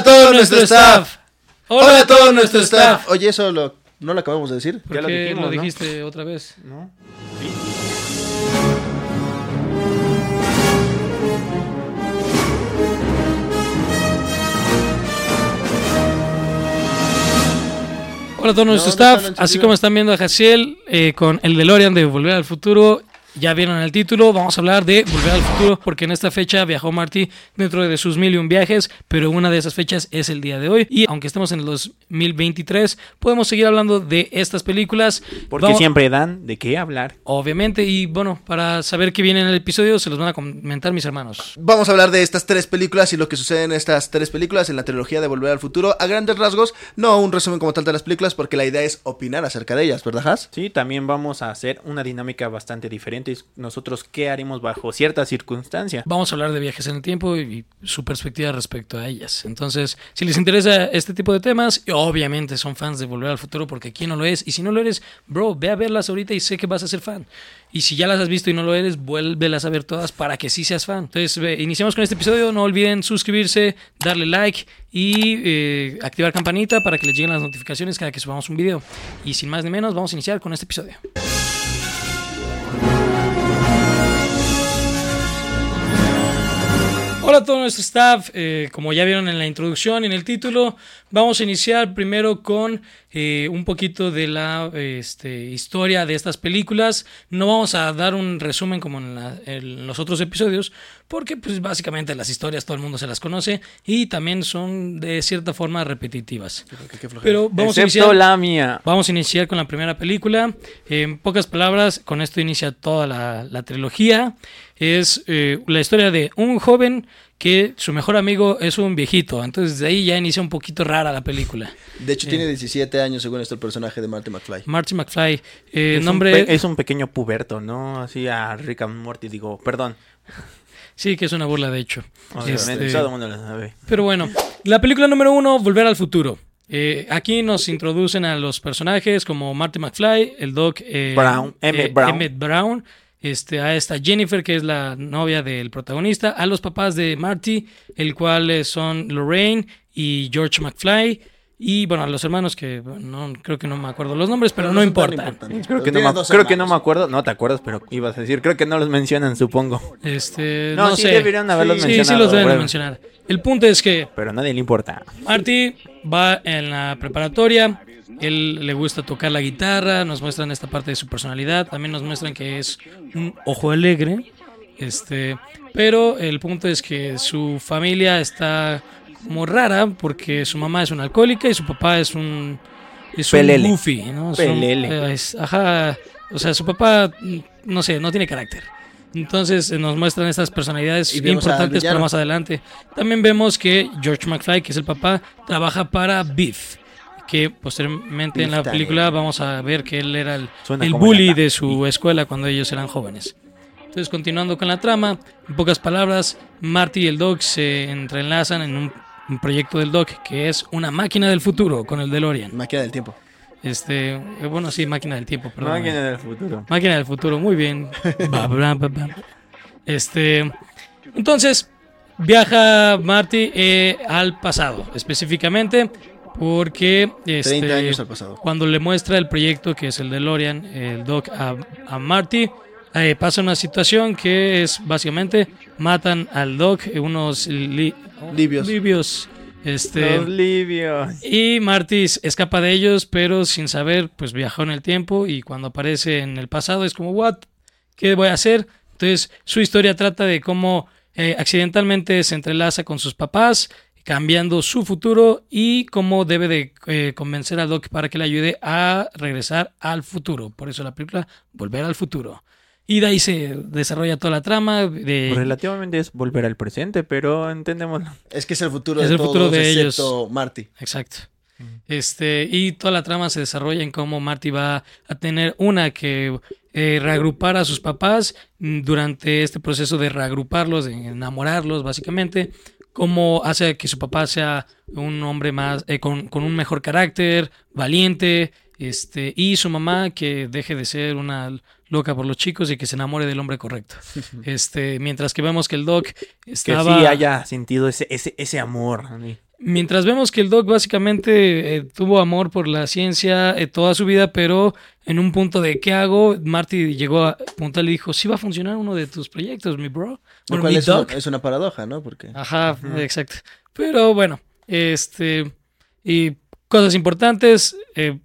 a todo nuestro staff. Hola a todo nuestro staff. Oye, eso lo- no lo acabamos de decir. ¿Por Ya lo qué dijimos, lo ¿no? dijiste otra vez? ¿No? Hola a todo nuestro No, staff, así como están viendo a Jaciel eh, con el DeLorean de Volver al Futuro. Ya vieron el título, vamos a hablar de Volver al Futuro porque en esta fecha viajó Marty dentro de sus mil y un viajes, pero una de esas fechas es el día de hoy y aunque estemos en el 2023 podemos seguir hablando de estas películas. Porque Vamos- siempre dan de qué hablar. Obviamente y bueno, para saber qué viene en el episodio se los van a comentar mis hermanos. Vamos a hablar de estas tres películas y lo que sucede en estas tres películas en la trilogía de Volver al Futuro. A grandes rasgos, no un resumen como tal de las películas, porque la idea es opinar acerca de ellas, ¿verdad, Has? Sí, también vamos a hacer una dinámica bastante diferente. Nosotros, ¿qué haremos bajo cierta circunstancia? Vamos a hablar de viajes en el tiempo y su perspectiva respecto a ellas. Entonces, si les interesa este tipo de temas, obviamente son fans de Volver al Futuro, porque quién no lo es. Y si no lo eres, bro, ve a verlas ahorita y sé que vas a ser fan. Y si ya las has visto y no lo eres, vuélvelas a ver todas para que sí seas fan. Entonces, iniciamos con este episodio. No olviden suscribirse, darle like y eh, activar campanita para que les lleguen las notificaciones cada que subamos un video. Y sin más ni menos, vamos a iniciar con este episodio. Hola a todo nuestro staff, eh, como ya vieron en la introducción y en el título, vamos a iniciar primero con eh, un poquito de la este, historia de estas películas. No vamos a dar un resumen como en, la- en los otros episodios, porque pues básicamente las historias todo el mundo se las conoce y también son de cierta forma repetitivas. Pero vamos a Excepto iniciar... la mía. Vamos a iniciar con la primera película. En pocas palabras, con esto inicia toda la, la trilogía. Es eh, la historia de un joven que su mejor amigo es un viejito. Entonces de ahí ya inicia un poquito rara la película. De hecho, tiene 17 años, según esto, el personaje de Marty McFly. Marty McFly, eh, es, nombre... un es un pequeño puberto, ¿no? Así a Rick and Morty, digo, perdón. Sí, que es una burla de hecho. Obviamente, Este, todo el mundo lo sabe. Pero bueno, la película número uno, Volver al Futuro. Eh, aquí nos introducen a los personajes como Marty McFly, el Doc eh, Brown, Emmett Brown. Emmett Brown, este, a esta Jennifer, que es la novia del protagonista, a los papás de Marty, el cual eh, son Lorraine y George McFly, y bueno, a los hermanos que bueno, no, creo que no me acuerdo los nombres, pero, no importa. Creo que, no me, dos creo que no hermanos. me acuerdo. No te acuerdas, pero ibas a decir. Creo que no los mencionan, supongo. Este, No, no, sí sé. deberían haberlos sí, Sí, mencionado, sí los deben de breve. mencionar. El punto es que Pero a nadie le importa. Marty va en la preparatoria. Él le gusta tocar la guitarra. Nos muestran esta parte de su personalidad. También nos muestran que es un ojo alegre. Este, pero el punto es que su familia está como rara porque su mamá es una alcohólica y su papá es un es un goofy, ¿no? Son- Pelele. eh, es- ajá, o sea, su papá mm, no sé, no tiene carácter. Entonces eh, nos muestran estas personalidades importantes para más adelante. También vemos que George McFly, que es el papá, trabaja para Beef. Que posteriormente en la película vamos a ver que él era el, el bully de su escuela cuando ellos eran jóvenes. Entonces, continuando con la trama, en pocas palabras, Marty y el Doc se entrelazan en un, un proyecto del Doc que es una máquina del futuro con el DeLorean. Máquina del tiempo. Este, eh, bueno, sí, máquina del tiempo, perdón. Máquina del futuro. Máquina del futuro, muy bien. Este, entonces viaja Marty eh, al pasado, específicamente porque 30 este, años al pasado. cuando le muestra el proyecto que es el DeLorean, el Doc a, a Marty, eh, pasa una situación que es básicamente matan al Doc eh, unos li- Libios. libios, este, Los libios. y Marty escapa de ellos, pero sin saber, pues viajó en el tiempo y cuando aparece en el pasado es como, ¿what? ¿Qué voy a hacer? Entonces, su historia trata de cómo eh, accidentalmente se entrelaza con sus papás, cambiando su futuro y cómo debe de eh, convencer a Doc para que le ayude a regresar al futuro. Por eso la película Volver al futuro. Y de ahí se desarrolla toda la trama de... Relativamente es volver al presente, pero entendemos. Es que es el futuro Es de el futuro todos, de excepto Marty. Exacto. Este, y toda la trama se desarrolla en cómo Marty va a tener una que eh, reagrupar a sus papás mm, durante este proceso de reagruparlos, de enamorarlos, básicamente. Cómo hace que su papá sea un hombre más, eh, con, con un mejor carácter, valiente, este, y su mamá que deje de ser una loca por los chicos y que se enamore del hombre correcto. Este, mientras que vemos que el Doc Que estaba. sí haya sentido ese, ese, ese amor. ¿sí? Mientras vemos que el Doc básicamente eh, tuvo amor por la ciencia eh, toda su vida, pero en un punto de ¿qué hago? Marty llegó a puntual y dijo, sí va a funcionar uno de tus proyectos, mi bro. Lo Bueno, cual mi es, una, Doc. es una paradoja, ¿no? Porque Ajá, exacto. Pero bueno, este. Y cosas importantes eh,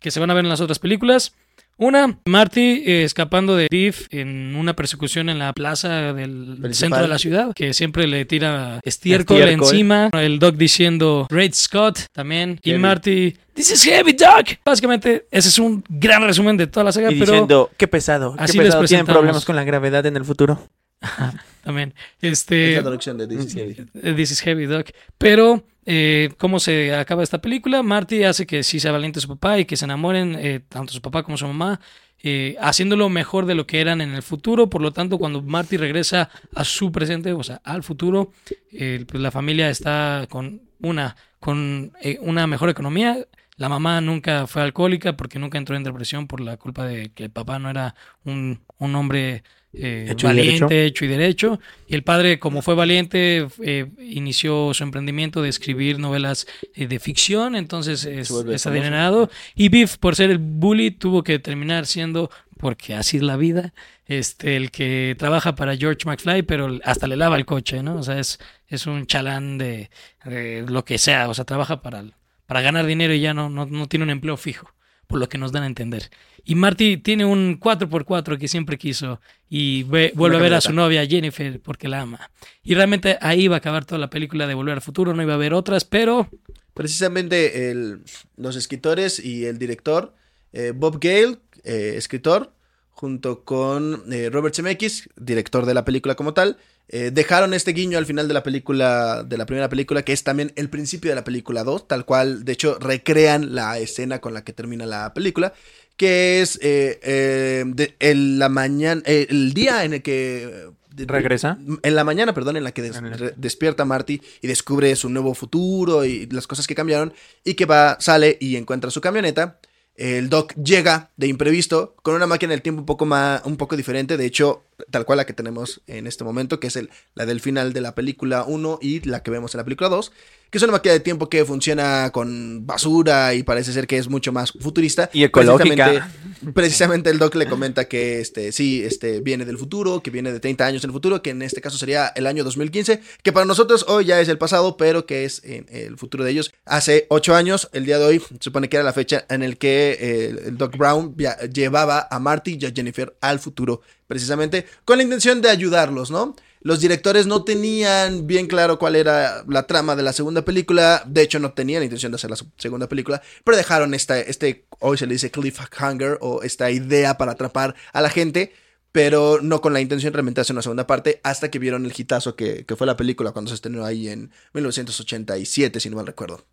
que se van a ver en las otras películas. Una, Marty eh, escapando de Biff en una persecución en la plaza del Principal. centro de la ciudad, que siempre le tira estiércol, Estiércol. encima. El Doc diciendo Great Scott también. Y. Marty, This is heavy, Doc. Básicamente, ese es un gran resumen de toda la saga, Y pero diciendo, qué pesado, qué así les pesado, tienen problemas con la gravedad en el futuro. también. es Este, la traducción de Disney. Eh, This is Heavy Doc. Pero, eh, ¿cómo se acaba esta película? Marty hace que sí sea valiente su papá y que se enamoren eh, tanto su papá como su mamá, eh, haciéndolo mejor de lo que eran en el futuro. Por lo tanto, cuando Marty regresa a su presente, o sea, al futuro, eh, pues la familia está con una, con eh, una mejor economía. La mamá nunca fue alcohólica porque nunca entró en depresión por la culpa de que el papá no era un, un hombre eh, Hecho y derecho. valiente, hecho y derecho. Y el padre, como fue valiente, eh, inició su emprendimiento de escribir novelas eh, de ficción, entonces es, es adinerado. Y Biff, por ser el bully, tuvo que terminar siendo, porque así es la vida, este, el que trabaja para George McFly, pero hasta le lava el coche, ¿no? O sea, es, es un chalán de, de lo que sea, o sea, trabaja para, para ganar dinero y ya no, no, no tiene un empleo fijo, por lo que nos dan a entender. Y Marty tiene un 4x4 que siempre quiso y ve- vuelve a ver a su novia Jennifer porque la ama. Y realmente ahí va a acabar toda la película de Volver al Futuro, no iba a haber otras, pero Precisamente el- los escritores y el director, eh, Bob Gale, eh, escritor, junto con eh, Robert Zemeckis, director de la película como tal, eh, dejaron este guiño al final de la película, de la primera película, que es también el principio de la película 2, tal cual, de hecho, recrean la escena con la que termina la película, que es eh, de- el, la mañana, el día en el que... de- ¿Regresa? En la mañana, perdón, en la que des- En la- re- despierta Marty y descubre su nuevo futuro y las cosas que cambiaron y que va, sale y encuentra su camioneta. El Doc llega de imprevisto con una máquina del tiempo un poco más, un poco diferente, de hecho, tal cual la que tenemos en este momento, que es la del final de la película 1 y la que vemos en la película 2, que es una máquina de tiempo que funciona con basura y parece ser que es mucho más futurista. Y ecológica. Precisamente, precisamente el Doc le comenta que este, sí, este, viene del futuro, que viene de 30 años en el futuro, que en este caso sería el año 2015, que para nosotros hoy ya es el pasado, pero que es en el futuro de ellos. Hace 8 años, el día de hoy, se supone que era la fecha en el que eh, el Doc Brown llevaba a Marty y a Jennifer al futuro, precisamente con la intención de ayudarlos, ¿no? Los directores no tenían bien claro cuál era la trama de la segunda película. De hecho, no tenían la intención de hacer la segunda película. Pero dejaron esta, este, hoy se le dice cliffhanger o esta idea para atrapar a la gente. Pero no con la intención realmente de hacer una segunda parte. Hasta que vieron el hitazo que, que fue la película cuando se estrenó ahí en 1987, si no mal recuerdo.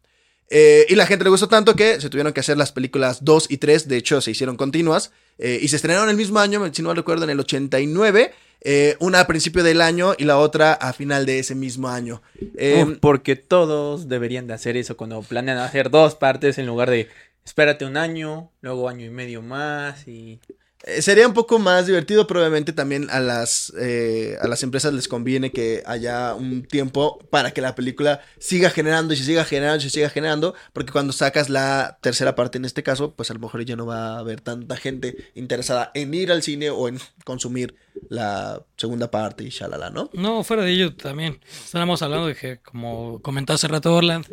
Eh, y la gente le gustó tanto que se tuvieron que hacer las películas 2 y 3, de hecho se hicieron continuas, eh, y se estrenaron el mismo año, si no mal recuerdo, en el 89, eh, una a principio del año y la otra a final de ese mismo año. Uf, porque todos deberían de hacer eso cuando planean hacer dos partes en lugar de espérate un año, luego año y medio más y... Eh, Sería un poco más divertido, probablemente también a las, eh, a las empresas les conviene que haya un tiempo para que la película siga generando y se siga generando y se siga generando, porque cuando sacas la tercera parte en este caso, pues a lo mejor ya no va a haber tanta gente interesada en ir al cine o en consumir la segunda parte y shalala, ¿no? no, fuera de ello también. Estábamos hablando de que, como comentó hace rato Orland,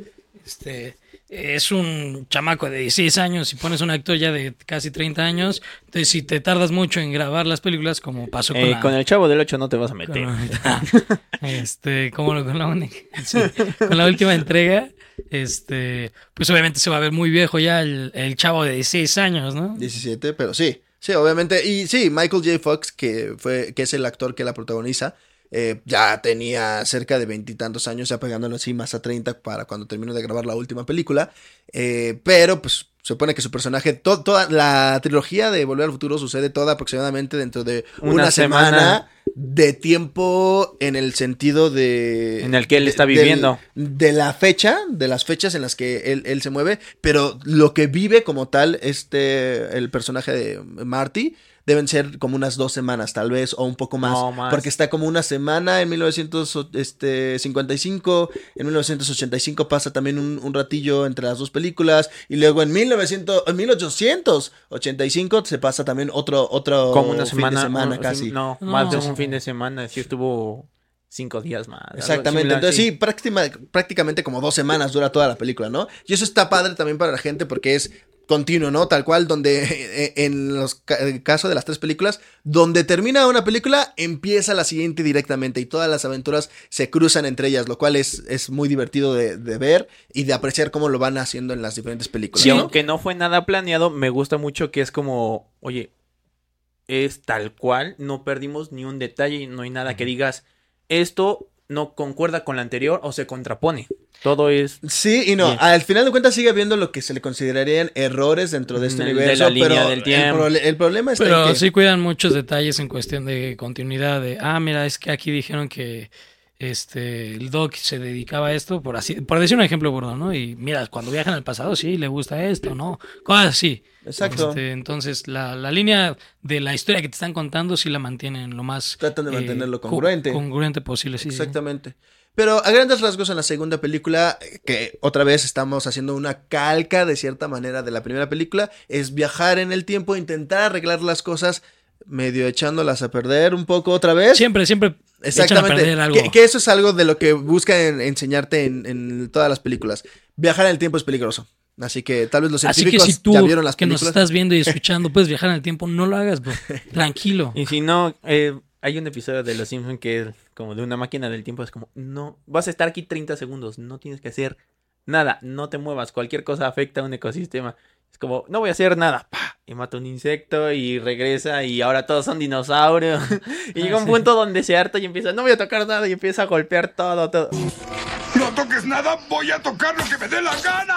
este es un chamaco de 16 años y pones un actor ya de casi 30 años. Entonces, si te tardas mucho en grabar las películas, como pasó con, Eh, la, con el chavo del 8 no te vas a meter. con- este, como lo- con la, única- sí, con la última entrega, este, pues obviamente se va a ver muy viejo ya el, el chavo de 16 años, ¿no? 17, pero sí, sí, obviamente. Y sí, Michael J. Fox, que, fue, que es el actor que la protagoniza, eh, ya tenía cerca de veintitantos años, ya pegándolo así más a 30 para cuando terminó de grabar la última película. Eh, pero pues se supone que su personaje, to- toda la trilogía de Volver al Futuro sucede toda aproximadamente dentro de una, Una semana, semana. de tiempo en el sentido de... En el que él está viviendo. de la fecha, de las fechas en las que él, él se mueve, pero lo que vive como tal este, el personaje de Marty, deben ser como unas dos semanas, tal vez, o un poco más. No, más. Porque está como una semana en 1955, en 1985 pasa también un, un ratillo entre las dos películas, y luego en, 1900, en 1885 se pasa también otro, otro Como una fin semana. de semana un- casi. No, No. más de un fin de semana. Sí estuvo cinco días más. Exactamente, similar, entonces sí, práctima- prácticamente como dos semanas dura toda la película, ¿no? Y eso está padre también para la gente porque es continuo, ¿no? Tal cual, donde eh, en los el caso de las tres películas, donde termina una película, empieza la siguiente directamente y todas las aventuras se cruzan entre ellas, lo cual es, es muy divertido de, de ver y de apreciar cómo lo van haciendo en las diferentes películas. Y ¿no? aunque no fue nada planeado, me gusta mucho que es como, oye, es tal cual, no perdimos ni un detalle, no hay nada que digas, esto no concuerda con la anterior o se contrapone. Todo es Sí y no, Bien. al final de cuentas sigue habiendo lo que se le considerarían errores dentro de este De- universo, la línea pero del el, tiempo. prole- el problema está Pero en que... sí cuidan muchos detalles en cuestión de continuidad. De, ah, mira, es que aquí dijeron que este el Doc se dedicaba a esto, por así, por decir un ejemplo burdo, ¿no? Y mira, cuando viajan al pasado, sí, le gusta esto, ¿no? Cosas así. Exacto. Este, entonces, la, la línea de la historia que te están contando sí la mantienen lo más... eh, Tratan de mantenerlo co- congruente. congruente posible, sí. sí. Exactamente. Pero a grandes rasgos en la segunda película, eh, que otra vez estamos haciendo una calca de cierta manera de la primera película, es viajar en el tiempo, intentar arreglar las cosas, medio echándolas a perder un poco otra vez. Siempre, siempre echan a Exactamente. perder algo. Que, que eso es algo de lo que busca en- enseñarte en, en todas las películas. Viajar en el tiempo es peligroso. Así que tal vez los Así que científicos si tú ya vieron las que nos películas. estás viendo y escuchando puedes viajar en el tiempo, no lo hagas, bro. Tranquilo. Y si no, eh, hay un episodio de Los Simpsons que es como de una máquina del tiempo. Es como, no, vas a estar aquí 30 segundos, no tienes que hacer nada, no te muevas, cualquier cosa afecta a un ecosistema. Es como, no voy a hacer nada, y mata un insecto y regresa y ahora todos son dinosaurios. y llega un punto donde se harta y empieza, no voy a tocar nada y empieza a golpear todo, todo. No toques nada, voy a tocar lo que me dé la gana.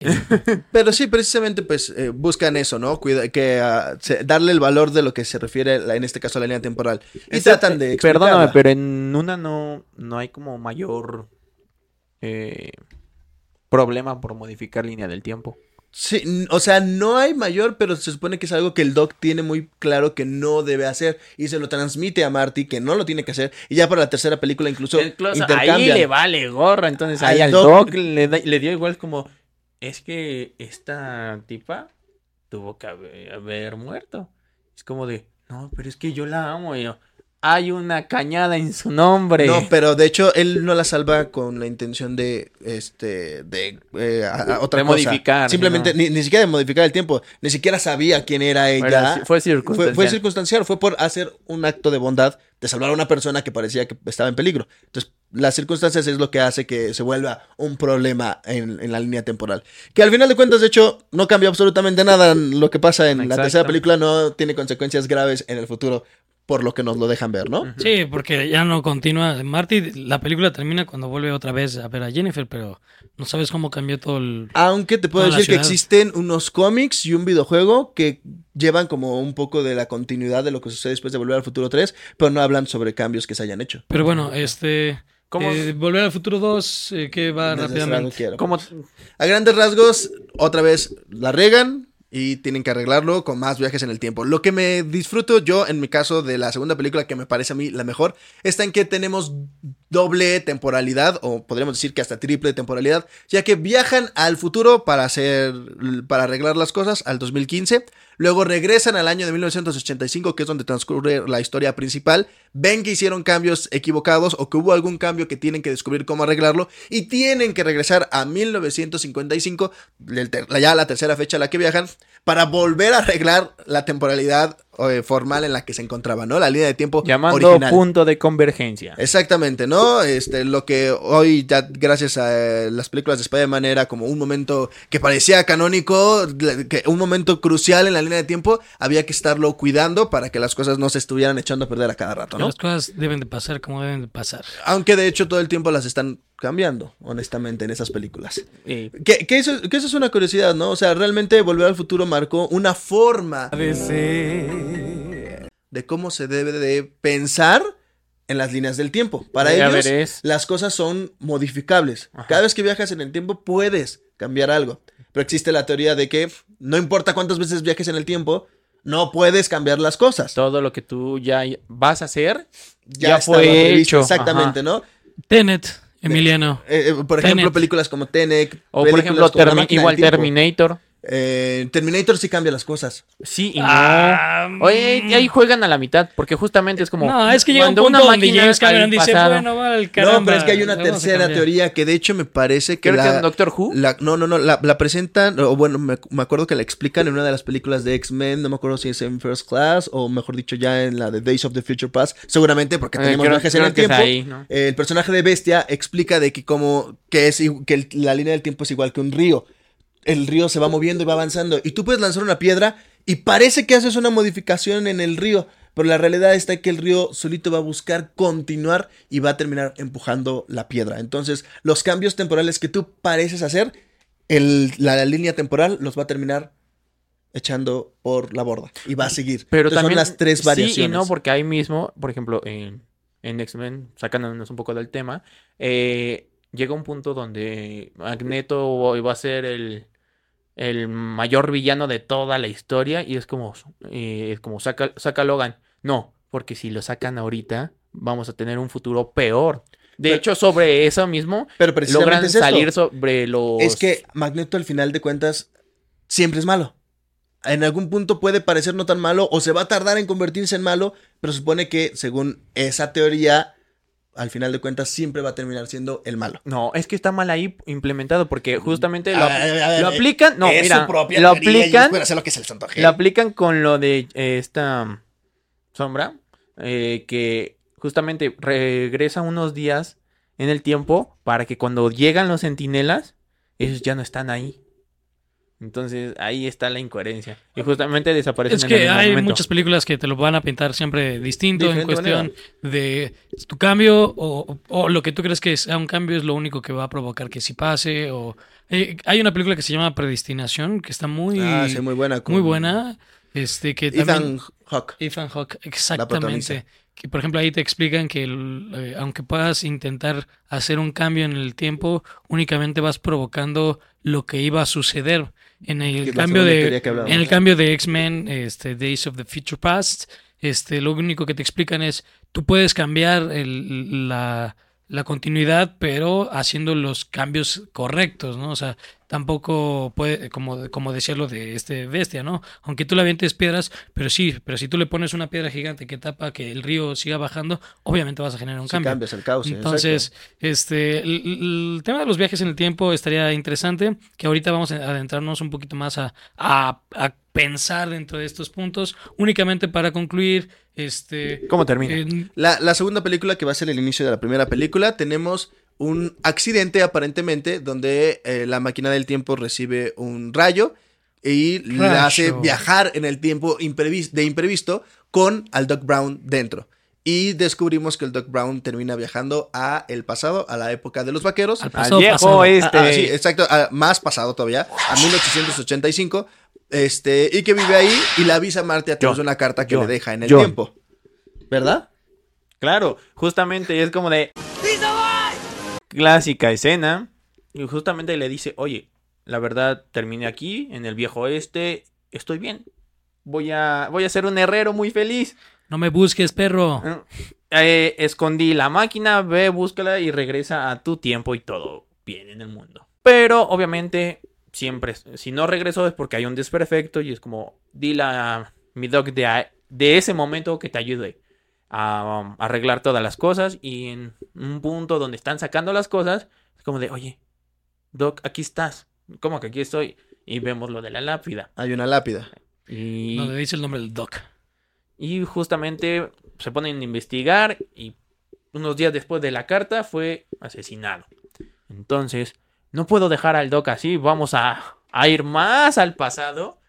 Pero sí, precisamente, pues eh, buscan eso, ¿no? Cuida, que ah, se- darle el valor de lo que se refiere, la- en este caso, a la línea temporal. Y Esa- tratan de. Perdóname, explicarla. pero en una no, no hay como mayor eh, problema por modificar línea del tiempo. Sí, o sea, no hay mayor, pero se supone que es algo que el Doc tiene muy claro que no debe hacer y se lo transmite a Marty que no lo tiene que hacer y ya para la tercera película incluso Incluso ahí le vale gorra, entonces ahí Al al Doc- Doc, le, da- le dio igual como, es que esta tipa tuvo que haber, muerto. Es como de, no, pero es que yo la amo. Y yo, hay una cañada en su nombre. No, pero de hecho él no la salva con la intención de, este, de eh, a- a otra De cosa. modificar, Simplemente, sí, ni, ni siquiera de modificar el tiempo, ni siquiera sabía quién era ella. fue Fue, circunstancial. fue circunstancial, fue por hacer un acto de bondad, de salvar a una persona que parecía que estaba en peligro. Entonces, las circunstancias es lo que hace que se vuelva un problema en, en la línea temporal. Que al final de cuentas, de hecho, no cambia absolutamente nada. Lo que pasa en la Exacto. tercera película no tiene consecuencias graves en el futuro, por lo que nos lo dejan ver, ¿no? Sí, porque ya no continúa. Marty, la película termina cuando vuelve otra vez a ver a Jennifer, pero no sabes cómo cambió todo el... Aunque te puedo decir que existen unos cómics y un videojuego que llevan como un poco de la continuidad de lo que sucede después de Volver al Futuro 3, pero no hablan sobre cambios que se hayan hecho. Pero bueno, este... ¿Cómo? eh, Volver al futuro 2, eh, que va Desde rápidamente. quiero. A grandes rasgos, otra vez la regan y tienen que arreglarlo con más viajes en el tiempo. Lo que me disfruto yo, en mi caso, de la segunda película, que me parece a mí la mejor, está en que tenemos doble temporalidad, o podríamos decir que hasta triple temporalidad, ya que viajan al futuro para hacer, para arreglar las cosas al 2015, luego regresan al año de 1985, que es donde transcurre la historia principal, ven que hicieron cambios equivocados o que hubo algún cambio que tienen que descubrir cómo arreglarlo y tienen que regresar a 1955, el ter- ya la tercera fecha a la que viajan, para volver a arreglar la temporalidad eh, formal en la que se encontraba, ¿no? La línea de tiempo llamando original. punto de convergencia. Exactamente, ¿no? Este, lo que hoy, ya gracias a eh, las películas de Spider-Man, era como un momento que parecía canónico, que un momento crucial en la línea de tiempo, había que estarlo cuidando para que las cosas no se estuvieran echando a perder a cada rato, Que ¿no? Las cosas deben de pasar como deben de pasar. Aunque de hecho todo el tiempo las están cambiando, honestamente, en esas películas. Que, que eso, que eso es una curiosidad, ¿no? O sea, realmente Volver al Futuro marcó una forma de cómo se debe de pensar en las líneas del tiempo. Para ellos, las cosas son modificables. Ajá. Cada vez que viajas en el tiempo, puedes cambiar algo. Pero existe la teoría de que no importa cuántas veces viajes en el tiempo, no puedes cambiar las cosas. Todo lo que tú ya vas a hacer, Ya, ya fue hecho, Exactamente, ajá. ¿no? Tenet, Emiliano. Eh, eh, por ejemplo, Tenet. películas como Tenet. o por ejemplo, Termi- igual. Terminator. Eh, Terminator sí cambia las cosas. Sí y no. Ah, Oye, y ahí juegan a la mitad, porque justamente es como. No, es que llega un cuando punto donde James Cameron al dice, pasado- bueno, va al caramba. no, pero es que hay una tercera cambiar". teoría que de hecho me parece que Creo la, que en Doctor Who. la- no, no, no, la, la presentan, o bueno, me, me acuerdo que la explican en una de las películas de X-Men, no me acuerdo si es en First Class o mejor dicho ya en la de Days of the Future Past, seguramente porque Eh, tenemos creo- viajes en el es tiempo. ahí, ¿no? Eh, el personaje de Bestia explica de que como que es que el- la línea del tiempo es igual que un río. El río se va moviendo y va avanzando y tú puedes lanzar una piedra y parece que haces una modificación en el río, pero la realidad está que el río solito va a buscar continuar y va a terminar empujando la piedra. Entonces, los cambios temporales que tú pareces hacer, el- la, la línea temporal los va a terminar echando por la borda y va a seguir. Pero Entonces, también. son las tres variaciones. Sí y no, porque ahí mismo, por ejemplo, en, en X-Men, sacándonos un poco del tema, eh, llega un punto donde Magneto iba a ser el, el mayor villano de toda la historia y es como, eh, es como saca, saca Logan. No, porque si lo sacan ahorita, vamos a tener un futuro peor. De Pero- hecho, sobre eso mismo, Pero logran es salir sobre los... Es que Magneto al final de cuentas siempre es malo. En algún punto puede parecer no tan malo o se va a tardar en convertirse en malo, pero supone que según esa teoría, al final de cuentas siempre va a terminar siendo el malo. No, es que está mal ahí implementado porque justamente lo, A a aplican, no, es mira, su propia lo aplican, hacer lo que se lo aplican con lo de eh, esta sombra, eh, que justamente regresa unos días en el tiempo para que cuando llegan los centinelas, ellos ya no están ahí. Entonces ahí está la incoherencia. Y justamente desaparecen Es en que el mismo hay momento. muchas películas que te lo van a pintar siempre distinto en cuestión de tu cambio o, o lo que tú crees que sea un cambio es lo único que va a provocar que sí pase. O eh, hay una película que se llama Predestinación que está muy, Ah, sí, muy buena. con muy buena. Este que también Ethan Hawke. Ethan Hawke, protagoniza. exactamente. Que por ejemplo ahí te explican que el, eh, aunque puedas intentar hacer un cambio en el tiempo, únicamente vas provocando lo que iba a suceder en el cambio de que en el cambio de X-Men, este Days of the Future Past. Este, lo único que te explican es tú puedes cambiar el- la, la continuidad, pero haciendo los cambios correctos, ¿no? O sea, tampoco puede, como, como decía lo de este bestia, ¿no? Aunque tú le avientes piedras, pero sí, pero si tú le pones una piedra gigante que tapa que el río siga bajando, obviamente vas a generar un Si cambio. cambias el cauce. Entonces, este, el, tema de los viajes en el tiempo estaría interesante, que ahorita vamos a adentrarnos un poquito más a, a- a pensar dentro de estos puntos, únicamente para concluir, este... ¿Cómo termina? La, la segunda película, que va a ser el inicio de la primera película, tenemos un accidente aparentemente donde eh, la máquina del tiempo recibe un rayo y le Rayo. hace viajar en el tiempo imprevis- de imprevisto con al Doc Brown dentro. Y descubrimos que el Doc Brown termina viajando a el pasado, a la época de los vaqueros. al Al pasado, viejo pasado. este. Ah, ah, sí, exacto, ah, más pasado todavía, a 1885, este, y que vive ahí y le avisa a Marte a través de una carta que yo, le deja en el yo. tiempo. ¿Verdad? Claro, justamente es como de clásica escena y justamente le dice, oye, la verdad terminé aquí en el viejo oeste, estoy bien, voy a voy a ser un herrero muy feliz. No me busques, perro. Eh, escondí la máquina, ve, búscala y regresa a tu tiempo y todo bien en el mundo. Pero obviamente siempre, si no regreso es porque hay un desperfecto y es como, dile a mi doc de, a- de ese momento que te ayude a um, arreglar todas las cosas y en un punto donde están sacando las cosas, es como de, oye, doc, aquí estás. ¿Cómo que aquí estoy? Y vemos lo de la lápida. Hay una lápida. Y... Donde dice el nombre del doc. Y justamente se ponen a investigar y unos días después de la carta fue asesinado. Entonces, no puedo dejar al Doc así, vamos a, a ir más al pasado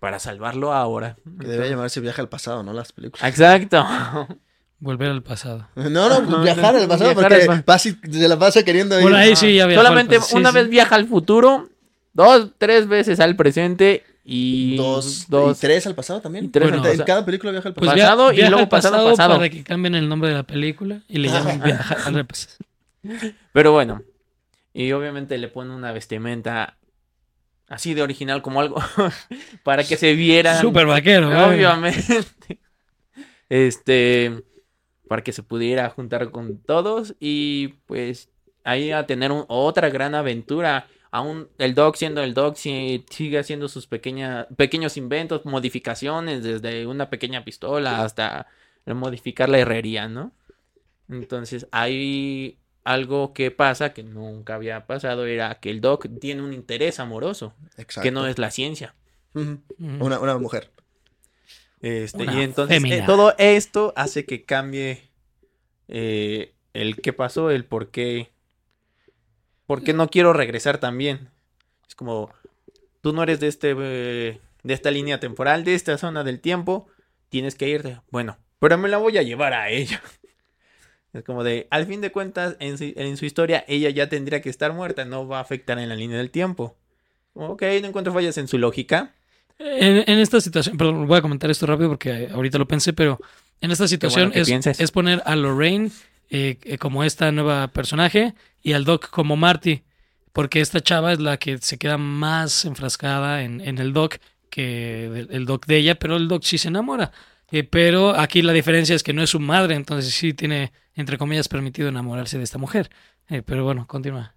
para salvarlo ahora. Que debe llamarse Viaje al pasado, ¿no? Las películas. Exacto. Volver al pasado. No, no, viajar al pasado viajar porque al pa- pasa y se la pasa queriendo ir. Por ahí sí ya viajó al Solamente una sí. vez viaja al futuro, dos, tres veces al presente y Dos, dos y tres al pasado también. Y tres al en, cada película viaja al Pues pasado. via- Pasado y luego al pasado, pasado. para que cambien el nombre de la película y le llamen viaja al pasado. Pero bueno, y obviamente le pone una vestimenta así de original como algo para que se viera. Súper vaquero. Obviamente. Este, para que se pudiera juntar con todos y pues ahí a tener un- otra gran aventura. Aún el Doc siendo el Doc si- sigue haciendo sus pequeñas, pequeños inventos, modificaciones, desde una pequeña pistola hasta modificar la herrería, ¿no? Entonces hay algo que pasa que nunca había pasado, era que el Doc tiene un interés amoroso, Exacto. que no es la ciencia. Una, una mujer. Este, Una y entonces eh, todo esto hace que cambie eh, el qué pasó, el por qué. ¿Por qué no quiero regresar también? Es como, tú no eres de este eh, de esta línea temporal, de esta zona del tiempo, tienes que irte. Bueno, pero me la voy a llevar a ella. Es como de, al fin de cuentas, en su, en su historia, ella ya tendría que estar muerta, no va a afectar en la línea del tiempo. Ok, no encuentro fallas en su lógica. En, en esta situación, perdón, voy a comentar esto rápido porque ahorita lo pensé, pero en esta situación es, es poner a Lorraine eh, eh, como esta nueva personaje y al Doc como Marty, porque esta chava es la que se queda más enfrascada en, en el Doc que el Doc de ella, pero el Doc sí se enamora. Eh, pero aquí la diferencia es que no es su madre, entonces sí tiene, entre comillas, permitido enamorarse de esta mujer. Eh, pero bueno, continúa.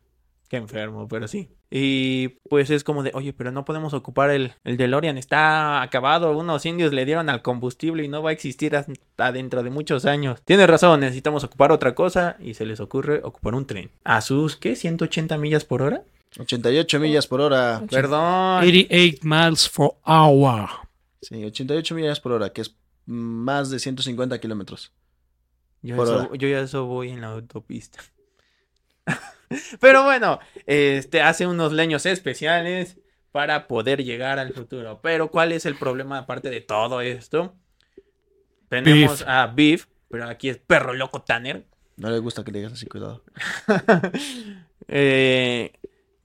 Qué enfermo, pero sí. Y pues es como de, oye, pero no podemos ocupar el, el DeLorean, está acabado, unos indios le dieron al combustible y no va a existir hasta dentro de muchos años. Tienes razón, necesitamos ocupar otra cosa y se les ocurre ocupar un tren. ¿A sus qué? ¿180 millas por hora? 88 millas por hora. Perdón. 88 miles per hour. Sí, 88 millas por hora, que es más de 150 kilómetros. Yo, eso, ya eso voy en la autopista. Pero bueno, este hace unos leños especiales para poder llegar al futuro. Pero ¿cuál es el problema aparte de todo esto? Tenemos Beef. a Beef, pero aquí es perro loco Tanner. No le gusta que le digas así, cuidado. Eh,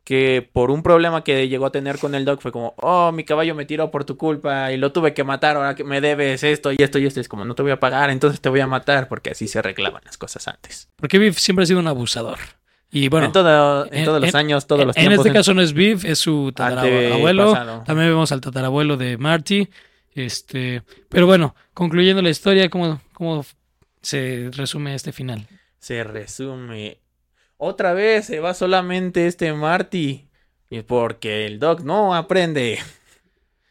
que por un problema que llegó a tener con el dog fue como, oh, mi caballo me tiró por tu culpa y lo tuve que matar, ahora que me debes esto y esto y esto. Es como, no te voy a pagar, entonces te voy a matar, porque así se arreglaban las cosas antes. Porque Biff siempre ha sido un abusador. Y bueno, en, todo- en en- todos los en- años, todos los en tiempos. este caso no es Biff, es su tatarabuelo. Antepasado. También vemos al tatarabuelo de Marty. Este, pero bueno, concluyendo la historia, ¿cómo, cómo se resume este final? se resume. Otra vez se va solamente este Marty. Y porque el Doc no aprende.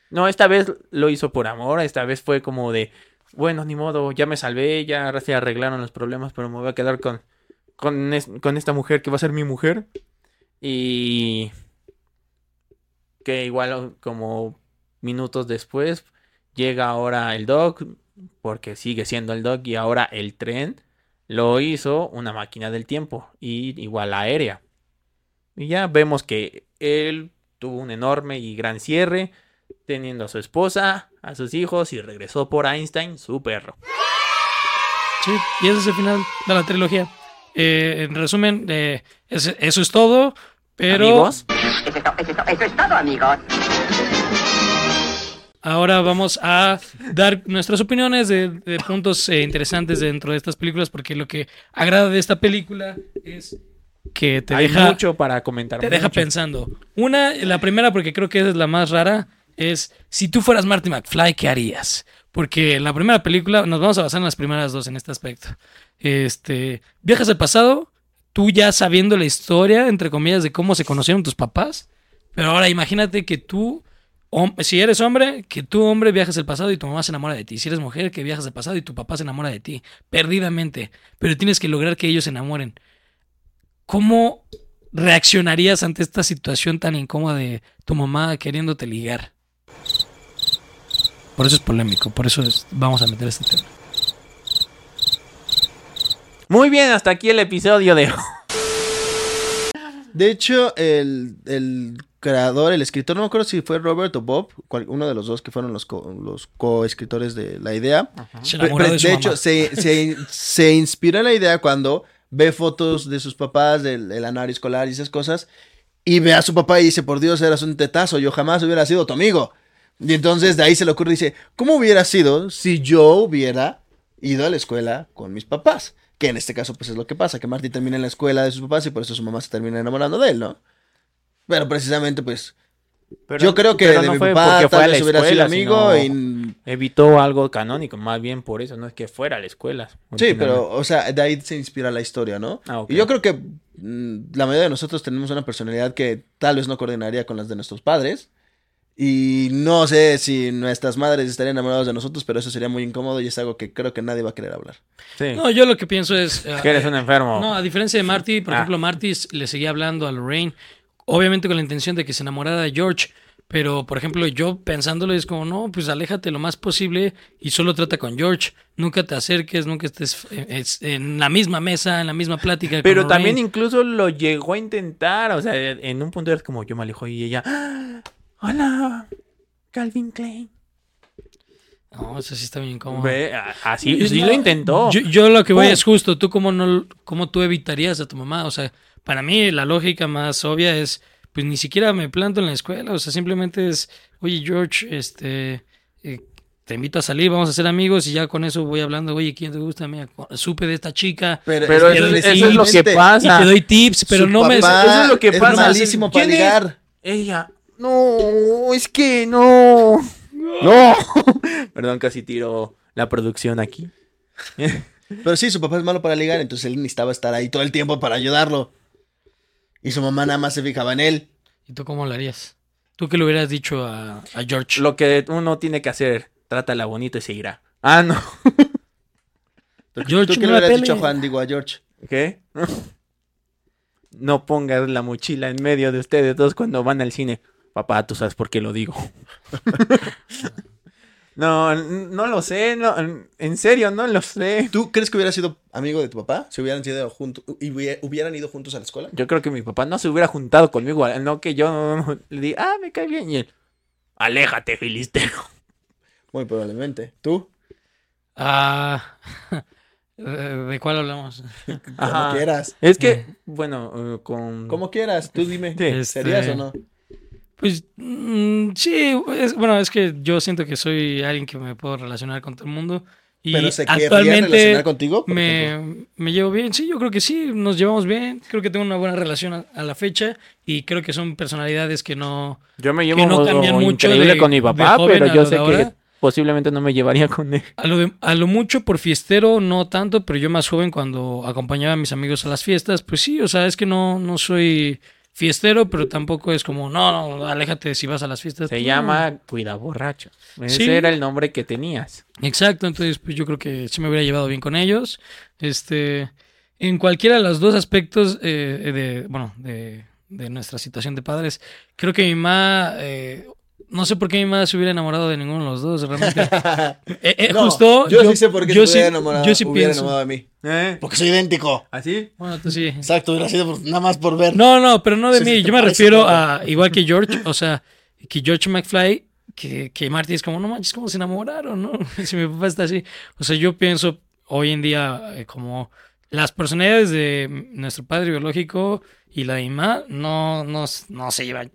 No, esta vez lo hizo por amor. Esta vez fue como de. Bueno, ni modo, ya me salvé, ya se arreglaron los problemas, pero me voy a quedar con. Con, con esta mujer que va a ser mi mujer. Y. Que igual como minutos después. Llega ahora el Doc. Porque sigue siendo el Doc. Y ahora el tren lo hizo una máquina del tiempo y igual aérea. Y ya vemos que él tuvo un enorme y gran cierre, teniendo a su esposa, a sus hijos y regresó por Einstein, su perro. Sí, y ese es el final de la trilogía. Eh, en resumen, eh, eso es todo. Pero Amigos, Eso es, to- eso es to- eso es todo, amigos. Ahora vamos a dar nuestras opiniones de, de puntos eh, interesantes dentro de estas películas, porque lo que agrada de esta película es que te hay deja mucho para comentar. te deja pensando. Una, la primera, porque creo que esa es la más rara, es si tú fueras Marty McFly, ¿qué harías? Porque en la primera película, nos vamos a basar en las primeras dos en este aspecto. Este, viajas al pasado, tú ya sabiendo la historia, entre comillas, de cómo se conocieron tus papás, pero ahora imagínate que tú, hom- si eres hombre, que tú hombre viajas al pasado y tu mamá se enamora de ti. Si eres mujer, que viajas al pasado y tu papá se enamora de ti, perdidamente, pero tienes que lograr que ellos se enamoren. ¿Cómo reaccionarías ante esta situación tan incómoda de tu mamá queriéndote ligar? Por eso es polémico, por eso es- vamos a meter este tema. Muy bien, hasta aquí el episodio de... De hecho, el, el creador, el escritor, no me acuerdo si fue Robert o Bob, cual- uno de los dos que fueron los, co- los coescritores de la idea. Se de hecho, se, se, se inspiró en la idea cuando ve fotos de sus papás, del, del anuario escolar y esas cosas, y ve a su papá y dice, por Dios, eras un tetazo, yo jamás hubiera sido tu amigo. Y entonces de ahí se le ocurre y dice, ¿cómo hubiera sido si yo hubiera ido a la escuela con mis papás? Que en este caso pues es lo que pasa, que Marty termina en la escuela de sus papás y por eso su mamá se termina enamorando de él, ¿no? Pero precisamente pues Pero- yo creo que pero de no mi fue papá porque fue a tal la vez hubiera sido escuela, amigo sino y... Evitó algo canónico, más bien por eso, no es que fuera a la escuela. Sí, pero, o sea, de ahí se inspira la historia, ¿no? Ah, ok. Y yo creo que mm, la mayoría de nosotros tenemos una personalidad que tal vez no coordinaría con las de nuestros padres. Y no sé si nuestras madres estarían enamoradas de nosotros, pero eso sería muy incómodo y es algo que creo que nadie va a querer hablar. Sí. No, yo lo que pienso es... eh, que eres un enfermo. No, a diferencia de Marty, por Ah. ejemplo, Marty le seguía hablando a Lorraine, obviamente con la intención de que se enamorara de George, pero por ejemplo, yo pensándolo es como, no, pues aléjate lo más posible y solo trata con George, nunca te acerques, nunca estés eh, en la misma mesa, en la misma plática. Pero también incluso lo llegó a intentar. O sea, en un punto era como yo me alejo y ella. "Ah, Hola, Calvin Klein. No, eso sí está bien incómodo. Ve, así Yo- sí lo intentó. Yo, yo lo que voy Pum. es justo, tú cómo no, cómo tú evitarías a tu mamá, o sea, para mí la lógica más obvia es, pues ni siquiera me planto en la escuela, o sea, simplemente es, oye George, este, eh, te invito a salir, vamos a ser amigos y ya con eso voy hablando, oye, ¿quién te gusta? Mira, supe de esta chica Pero es eso, que eso es lo que y pasa. te doy tips, pero Su no me... eso es lo que pasa. malísimo para ligar. Ella. No, es que no. No. Perdón, casi tiro la producción aquí. Pero sí, su papá es malo para ligar, entonces él necesitaba estar ahí todo el tiempo para ayudarlo. Y su mamá nada más se fijaba en él. ¿Y tú cómo lo harías? ¿Tú qué le hubieras dicho a, a George? Lo que uno tiene que hacer, trátala bonito y se irá. Ah, no. George, ¿Tú qué no le hubieras dicho a. Juan? Digo a George. ¿Qué? No pongas la mochila en medio de ustedes dos cuando van al cine. Papá, tú sabes por qué lo digo. No, no lo sé, no, en serio, no lo sé. ¿Tú crees que hubiera sido amigo de tu papá si hubieran sido juntos y hubiera- hubieran ido juntos a la escuela? Yo creo que mi papá no se hubiera juntado conmigo, no que yo le diga, ah, me cae bien, y él, aléjate, filisteo. Muy probablemente. ¿Tú? Ah, ¿De de cuál hablamos? Ajá. Como quieras. Es que, bueno, eh, con... Como quieras. Tú dime. Sí. Este- ¿Serías o no? Pues mm, sí, es- bueno, es que yo siento que soy alguien que me puedo relacionar con todo el mundo. Y Pero se actualmente relacionar contigo, me, me llevo bien. Sí, yo creo que sí, nos llevamos bien. Creo que tengo una buena relación a, a la fecha y creo que son personalidades que no... Yo me que llevo no mu- cambian mucho increíble de- con mi papá, pero yo sé que ahora. posiblemente no me llevaría con él. A lo, de- a lo mucho por fiestero, no tanto, pero yo más joven cuando acompañaba a mis amigos a las fiestas, pues sí, o sea, es que no, no soy fiestero, pero tampoco es como, no, no, aléjate si vas a las fiestas. Se Pues, no. llama Cuida Borracho. Ese Sí. era el nombre que tenías. Exacto, entonces pues yo creo que sí me hubiera llevado bien con ellos. Este, en cualquiera de los dos aspectos eh, de, bueno, de, de nuestra situación de padres, creo que mi mamá, eh, no sé por qué mi mamá se hubiera enamorado de ninguno de los dos, realmente. Eh, eh, No, justo, yo, sí sé por qué yo se sí, hubiera enamorado, yo sí hubiera pienso. enamorado de mí. ¿Eh? Porque soy idéntico. ¿Así? Bueno, tú sí. Exacto, hubiera sido por- nada más por ver. No, no, pero no de Sí, mí. sí, Yo me refiero todo. a, igual que George, o sea, que George McFly, que, que Marty es como, no manches, ¿cómo se enamoraron, no? Si mi papá está así. O sea, yo pienso hoy en día eh, como las personalidades de nuestro padre biológico y la de mi mamá no, no, no se llevan.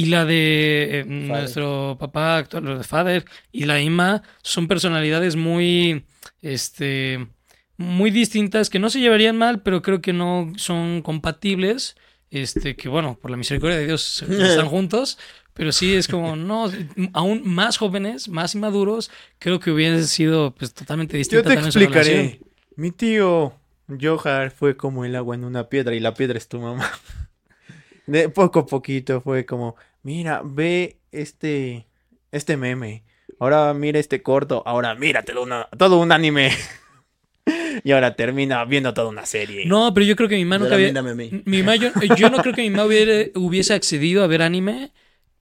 Y la de eh, nuestro papá actual, lo de Father, y la mamá son personalidades muy, este, muy distintas que no se llevarían mal, pero creo que no son compatibles. Este, que bueno, por la misericordia de Dios están juntos, pero sí es como, no, aún más jóvenes, más inmaduros, creo que hubiese sido pues totalmente distinta Yo te explicaré. Mi tío Johar fue como el agua en una piedra y la piedra es tu mamá. De poco a poquito fue como, mira, ve este, este meme. Ahora mira este corto. Ahora mira todo, una- todo un anime. y ahora termina viendo toda una serie. No, pero yo creo que mi mamá nunca Ahora había... mírame a mí. Mi mamá, yo, yo no creo que mi mamá hubiera- hubiese accedido a ver anime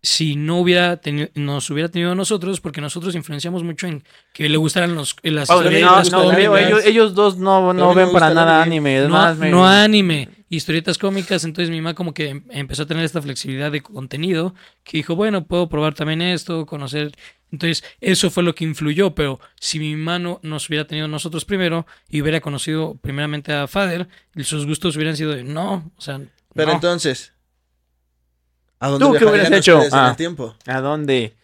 si no hubiera tenido, nos hubiera tenido a nosotros, porque nosotros influenciamos mucho en que le gustaran los, las Oh, no, las no, ellos, ellos dos no, no ven para nada anime. anime. Es no, más, me- no anime, historietas cómicas, entonces mi mamá como que em- empezó a tener esta flexibilidad de contenido, que dijo, bueno, puedo probar también esto, conocer, entonces eso fue lo que influyó, pero si mi mamá no nos hubiera tenido nosotros primero y hubiera conocido primeramente a Father, sus gustos hubieran sido de no, o sea, Pero no. entonces, ¿a dónde ¿Tú qué hubieras hecho? Ah. el tiempo? ¿A dónde?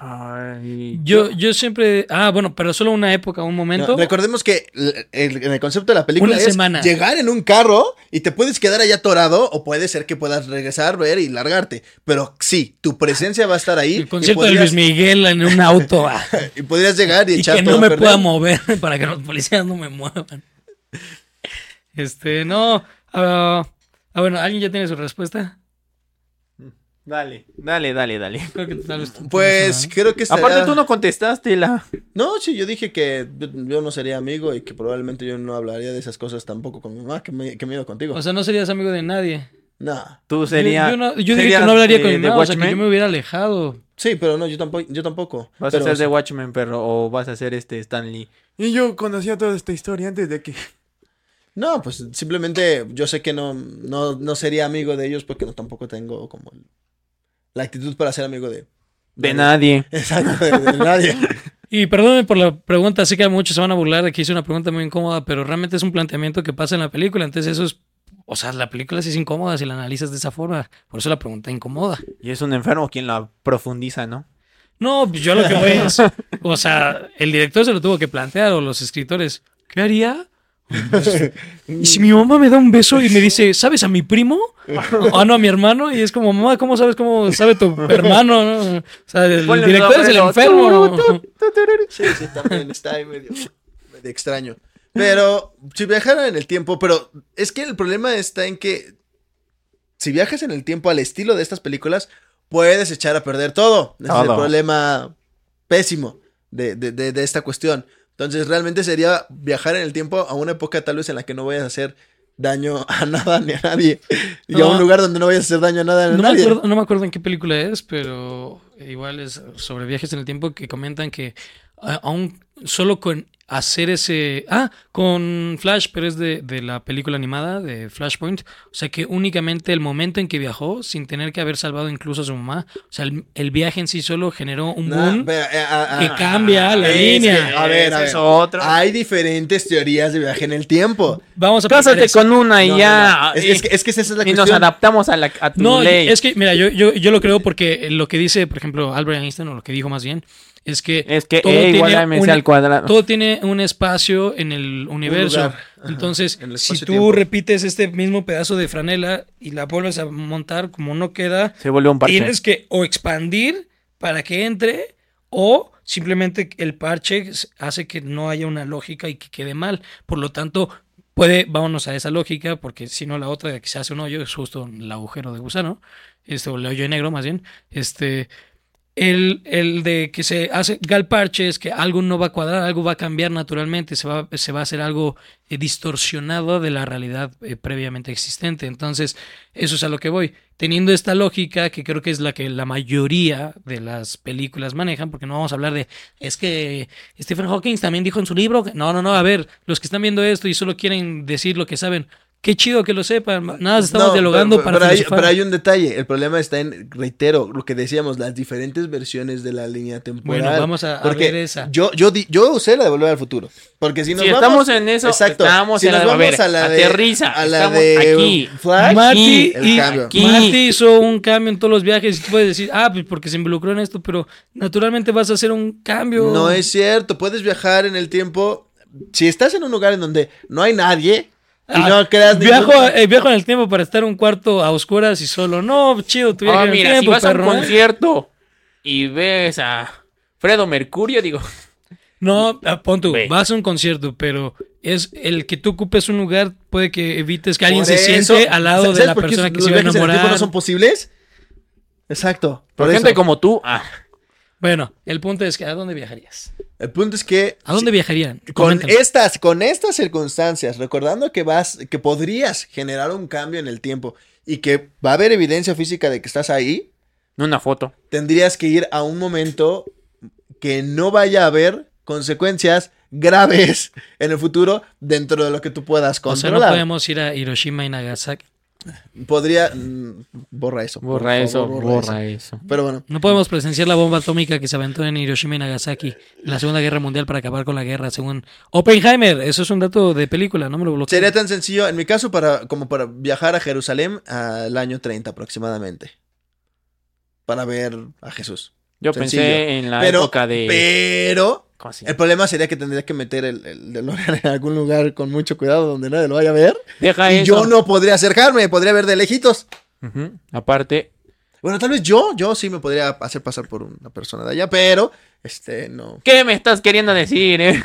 Ay, Yo, yo siempre. Ah, bueno, pero solo una época, un momento. No, recordemos que el, el- en el concepto de la película Una es semana. llegar en un carro y te puedes quedar allá atorado o puede ser que puedas regresar, ver y largarte. Pero sí, tu presencia va a estar ahí. el y concierto de Luis Miguel en un auto. ah, Y podrías llegar y, y echar que todo no me perder. pueda mover para que los policías no me muevan. Este, no. ah, ah, bueno, ¿alguien ya tiene su respuesta? Dale, dale, dale, dale. Creo que tal vez tú Pues creo que estaría- Aparte tú no contestaste la... No, sí, yo dije que yo, no sería amigo y que probablemente yo no hablaría de esas cosas tampoco con mi mamá, que me, que me iba contigo. O sea, no serías amigo de nadie. no. Tú Yo- sería... Yo, no- yo dije serías que no hablaría con mi de mamá, o sea, que yo me hubiera alejado. Sí, pero no, yo tampoco. Yo tampoco. Vas Pero a ser de Watchmen, perro, o vas a ser este Stanley. Y yo conocía toda esta historia antes de que... No, pues simplemente yo sé que no, no, no sería amigo de ellos porque no tampoco tengo como el- la actitud para ser amigo de... De nadie. Exacto, de, de nadie. Y perdónenme por la pregunta, sé que muchos se van a burlar de que hice una pregunta muy incómoda, pero realmente es un planteamiento que pasa en la película, entonces eso es, o sea, la película sí es incómoda si la analizas de esa forma, por eso la pregunta incomoda. Y es un enfermo quien la profundiza, ¿no? No, pues yo lo que voy es, o sea, el director se lo tuvo que plantear o los escritores, ¿qué haría? Y si mi mamá me da un beso y me dice, ¿sabes a mi primo? Ah, no, a mi hermano. Y es como, mamá, ¿cómo sabes cómo sabe tu hermano? no? O sea, el Ponle director es el enfermo. Sí, sí, también está ahí medio, medio extraño. Pero si viajara en el tiempo, pero es que el problema está en que si viajas en el tiempo al estilo de estas películas, puedes echar a perder todo. Ese es el problema pésimo de, de- de- de esta cuestión. Entonces, realmente sería viajar en el tiempo a una época tal vez en la que no vayas a hacer daño a nada ni a nadie. Y a un lugar donde no vayas a hacer daño a nada ni a No me, nadie. acuerdo, no me acuerdo en qué película es, pero igual es sobre viajes en el tiempo que comentan que a- aún solo con hacer ese... Ah, con Flash, pero es de, de la película animada de Flashpoint. O sea que únicamente el momento en que viajó, sin tener que haber salvado incluso a su mamá, o sea, el, el viaje en sí solo generó un Nah, boom pero, eh, ah, ah, que cambia la es línea. que, a ver, a ver. otro. Hay diferentes teorías de viaje en el tiempo. Vamos a Cásate con una y No, no, ya. no. Es, y, es que, es que esa es la y nos adaptamos a, la, a tu No, ley. es que, mira, yo, yo, yo lo creo porque lo que dice, por ejemplo, Albert Einstein, o lo que dijo más bien, es que, Es que todo E igual tiene a MC un- al cuadrado. todo tiene un espacio en el universo. Entonces, en el si tú repites este mismo pedazo de franela y la vuelves a montar como no queda, Se vuelve un parche. tienes que o expandir para que entre o simplemente el parche hace que no haya una lógica y que quede mal. Por lo tanto, puede, vámonos a esa lógica, porque si no la otra de que se hace un hoyo es justo el agujero de gusano, este, o el hoyo negro más bien, este... El, el de que se hace gal parche es que algo no va a cuadrar, algo va a cambiar naturalmente, se va, se va a hacer algo eh, distorsionado de la realidad eh, previamente existente. Entonces, eso es a lo que voy. Teniendo esta lógica, que creo que es la que la mayoría de las películas manejan, porque no vamos a hablar de, es que Stephen Hawking también dijo en su libro, que-". no, no, no, a ver, los que están viendo esto y solo quieren decir lo que saben, qué chido que lo sepan, nada, estamos No, dialogando pero, para pero hay, pero hay un detalle. El problema está en, reitero, lo que decíamos, las diferentes versiones de la línea temporal. Bueno, vamos a- a Porque ver esa. Yo, yo, di- yo usé la de volver al futuro. Porque si nos Si vamos, estamos en eso, exacto, estamos si en la nos de- a vamos a la de, aterriza, a la de aquí. Flash, Marty, y- cambio. aquí. Marty hizo un cambio en todos los viajes y tú puedes decir, ah, pues porque se involucró en esto, pero naturalmente vas a hacer un cambio. No es cierto, puedes viajar en el tiempo. Si estás en un lugar en donde no hay nadie y Ah, no creas viajo, eh, viajo en el tiempo para estar en un cuarto a oscuras y solo. No, chido, tu viaje Ah, en el tiempo, si vas a un ¿eh? concierto y ves a Fredo Mercurio, digo, No, ah, pon tú, Ve. vas a un concierto, pero es el que tú ocupes un lugar puede que evites que alguien Por se eso- siente al lado de ¿sabes la persona que se va a viajes en el tiempo enamorar. no son posibles? Exacto. por, Por gente como tú, ah, Bueno, el punto es que ¿a dónde viajarías? El punto es que ¿A dónde viajarían? con estas, con estas circunstancias, recordando que vas, que podrías generar un cambio en el tiempo y que va a haber evidencia física de que estás ahí, una foto. tendrías que ir a un momento que no vaya a haber consecuencias graves en el futuro dentro de lo que tú puedas O sea, controlar. no podemos ir a Hiroshima y Nagasaki. Podría mm, borra eso. por Borra favor, eso, borra borra eso. eso. Pero bueno, No podemos presenciar la bomba atómica que se aventó en Hiroshima y Nagasaki en la Segunda Guerra Mundial para acabar con la guerra, según Oppenheimer. Eso es un dato de película, no me lo bloqueo. sería tan sencillo, en mi caso, para, como para viajar a Jerusalén al año 30 aproximadamente. Para ver a Jesús. Yo Sencillo. pensé en la pero, época de. Pero ¿Cómo se el problema sería que tendría que meter el, el DeLorean en algún lugar con mucho cuidado donde nadie lo vaya a ver. Deja y eso. yo no podría acercarme, podría ver de lejitos. Aparte, Bueno, tal vez yo, yo sí me podría hacer pasar por una persona de allá, pero este no. ¿qué me estás queriendo decir, eh?